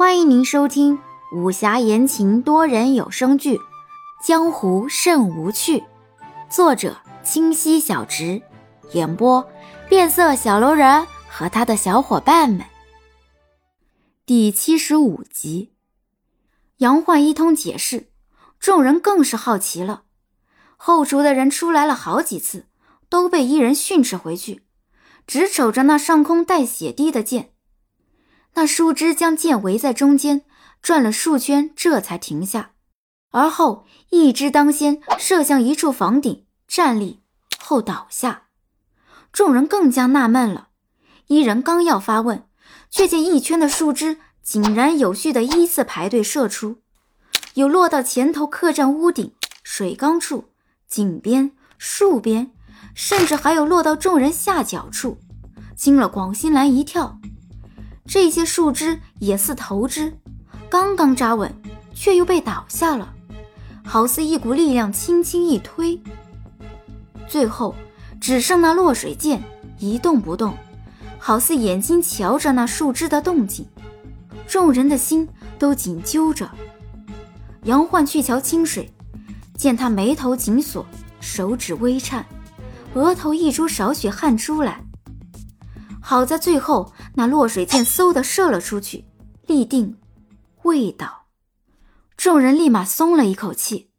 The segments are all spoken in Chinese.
欢迎您收听武侠言情多人有声剧《江湖甚无趣》，作者：清溪小直，演播：变色小楼人和他的小伙伴们。第七十五集，杨焕一通解释，众人更是好奇了。后厨的人出来了好几次，都被一人训斥回去，只瞅着那上空带血滴的剑。那树枝将剑围在中间，转了数圈，这才停下。而后一支当先，射向一处房顶，站立后倒下。众人更加纳闷了。一人刚要发问，却见一圈的树枝井然有序的依次排队射出，有落到前头客栈屋顶、水缸处、井边、树边，甚至还有落到众人下脚处，惊了广心兰一跳。这些树枝也似投枝，刚刚扎稳，却又被倒下了，好似一股力量轻轻一推。最后只剩那落水剑一动不动，好似眼睛瞧着那树枝的动静。众人的心都紧揪着。杨焕去瞧清水，见他眉头紧锁，手指微颤，额头溢出少许汗珠来。好在最后，那落水箭嗖的射了出去，立定，未倒。众人立马松了一口气。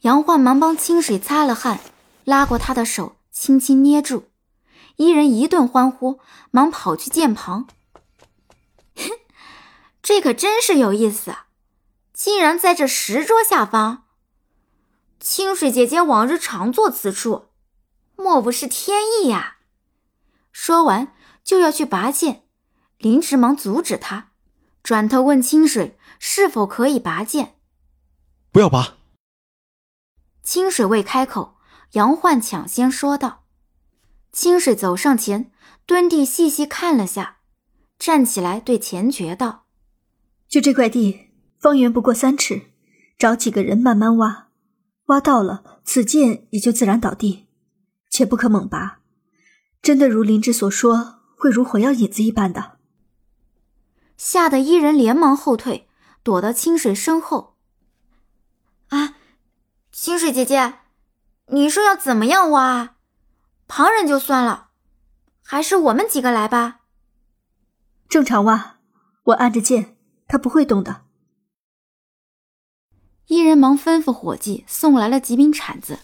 杨焕忙帮清水擦了汗，拉过他的手，轻轻捏住。一人一顿欢呼，忙跑去剑旁。这可真是有意思啊！竟然在这石桌下方。清水姐姐往日常坐此处，莫不是天意呀？说完。就要去拔剑，林芝忙阻止他，转头问清水是否可以拔剑。不要拔。清水未开口，杨焕抢先说道。清水走上前，蹲地细细看了下，站起来对钱爵道：“就这块地，方圆不过三尺，找几个人慢慢挖，挖到了，此剑也就自然倒地，且不可猛拔。真的如林芝所说。”会如火药引子一般的，吓得伊人连忙后退，躲到清水身后。啊，清水姐姐，你说要怎么样挖？旁人就算了，还是我们几个来吧。正常挖，我按着键，他不会动的。伊人忙吩咐伙计送来了几柄铲子，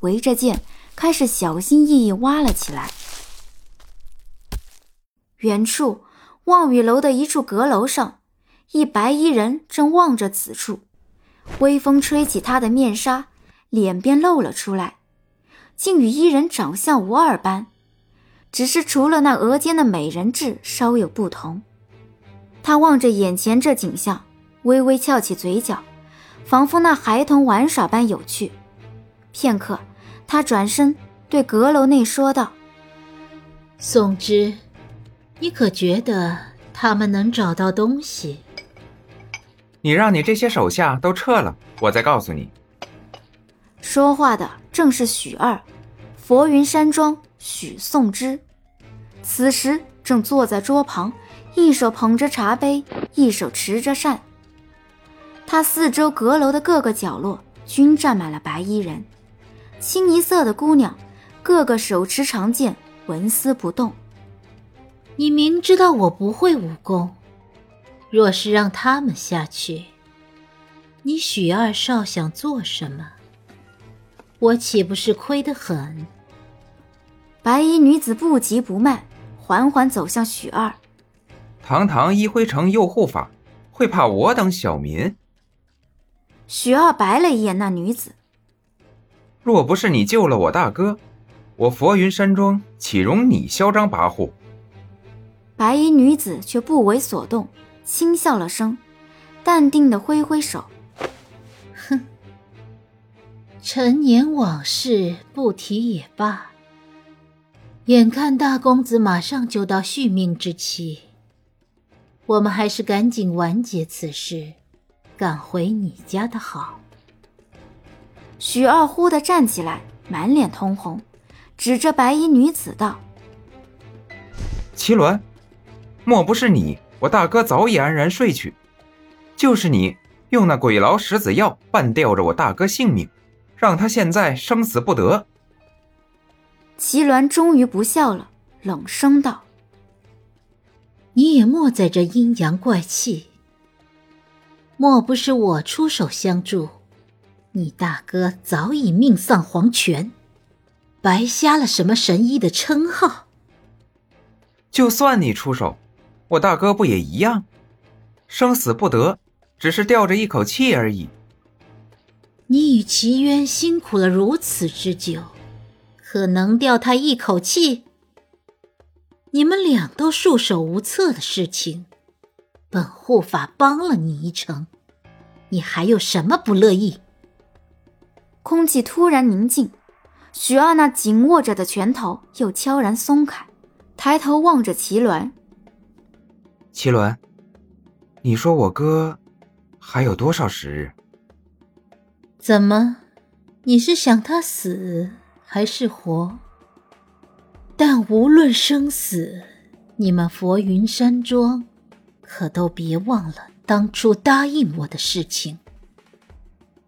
围着剑开始小心翼翼挖了起来。远处望雨楼的一处阁楼上，一白衣人正望着此处。微风吹起他的面纱，脸便露了出来，竟与伊人长相无二般，只是除了那额间的美人痣稍有不同。他望着眼前这景象，微微翘起嘴角，仿佛那孩童玩耍般有趣。片刻，他转身对阁楼内说道：“宋之。”你可觉得他们能找到东西？你让你这些手下都撤了，我再告诉你。说话的正是许二，佛云山庄许颂之，此时正坐在桌旁，一手捧着茶杯，一手持着扇。他四周阁楼的各个角落均站满了白衣人，清一色的姑娘，个个手持长剑，纹丝不动。你明知道我不会武功，若是让他们下去，你许二少想做什么？我岂不是亏得很？白衣女子不急不慢，缓缓走向许二。堂堂一辉城右护法，会怕我等小民？许二白了一眼那女子。若不是你救了我大哥，我佛云山庄岂容你嚣张跋扈？白衣女子却不为所动，轻笑了声，淡定的挥挥手：“哼，陈年往事不提也罢。眼看大公子马上就到续命之期，我们还是赶紧完结此事，赶回你家的好。”许二忽的站起来，满脸通红，指着白衣女子道：“齐鸾。”莫不是你我大哥早已安然睡去。就是你用那鬼牢石子药半吊着我大哥性命，让他现在生死不得。齐鸾终于不笑了，冷声道：“你也莫在这阴阳怪气。莫不是我出手相助，你大哥早已命丧黄泉，白瞎了什么神医的称号？就算你出手，我大哥不也一样，生死不得，只是吊着一口气而已。你与齐渊辛苦了如此之久。”可能吊他一口气？你们俩都束手无策的事情，本护法帮了你一程，你还有什么不乐意？空气突然宁静，许二那紧握着的拳头又悄然松开，抬头望着齐鸾。齐伦，你说我哥还有多少时日？怎么，你是想他死？还是活，但无论生死，你们佛云山庄可都别忘了当初答应我的事情。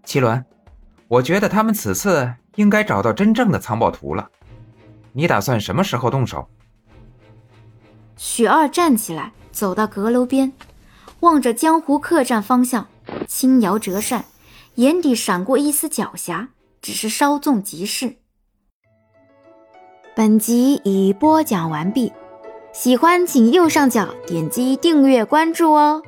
齐伦，我觉得他们此次应该找到真正的藏宝图了。你打算什么时候动手？许二站起来，走到阁楼边，望着江湖客栈方向，轻摇折扇，眼底闪过一丝狡黠，只是稍纵即逝。本集已播讲完毕，喜欢请右上角点击订阅关注哦。